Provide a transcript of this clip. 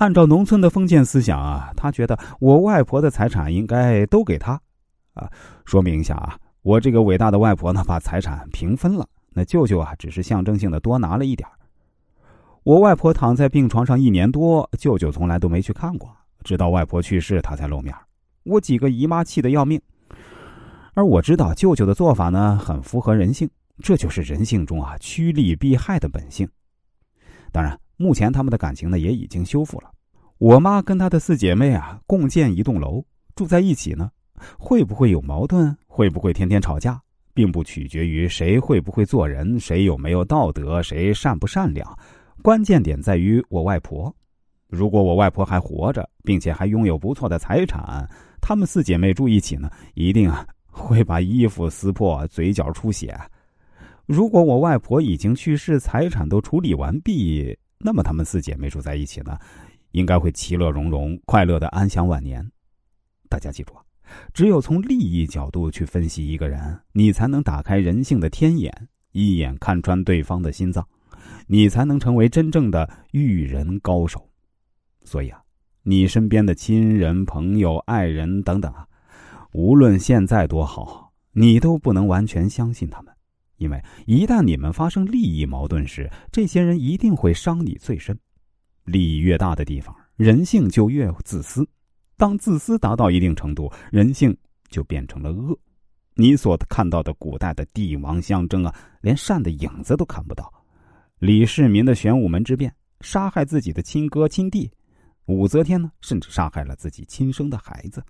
按照农村的封建思想啊，他觉得我外婆的财产应该都给他。啊，说明一下啊，我这个伟大的外婆呢，把财产平分了，那舅舅啊，只是象征性的多拿了一点我外婆躺在病床上一年多，舅舅从来都没去看过，直到外婆去世，他才露面。我几个姨妈气得要命，而我知道舅舅的做法呢，很符合人性，这就是人性中啊趋利避害的本性。当然，目前他们的感情呢也已经修复了。我妈跟她的四姐妹啊共建一栋楼，住在一起呢，会不会有矛盾？会不会天天吵架？并不取决于谁会不会做人，谁有没有道德，谁善不善良。关键点在于我外婆。如果我外婆还活着，并且还拥有不错的财产，她们四姐妹住一起呢，一定啊会把衣服撕破，嘴角出血。如果我外婆已经去世，财产都处理完毕，那么她们四姐妹住在一起呢，应该会其乐融融，快乐的安享晚年。大家记住啊，只有从利益角度去分析一个人，你才能打开人性的天眼，一眼看穿对方的心脏。你才能成为真正的育人高手，所以啊，你身边的亲人、朋友、爱人等等啊，无论现在多好，你都不能完全相信他们，因为一旦你们发生利益矛盾时，这些人一定会伤你最深。利益越大的地方，人性就越自私。当自私达到一定程度，人性就变成了恶。你所看到的古代的帝王相争啊，连善的影子都看不到。李世民的玄武门之变，杀害自己的亲哥亲弟；武则天呢，甚至杀害了自己亲生的孩子。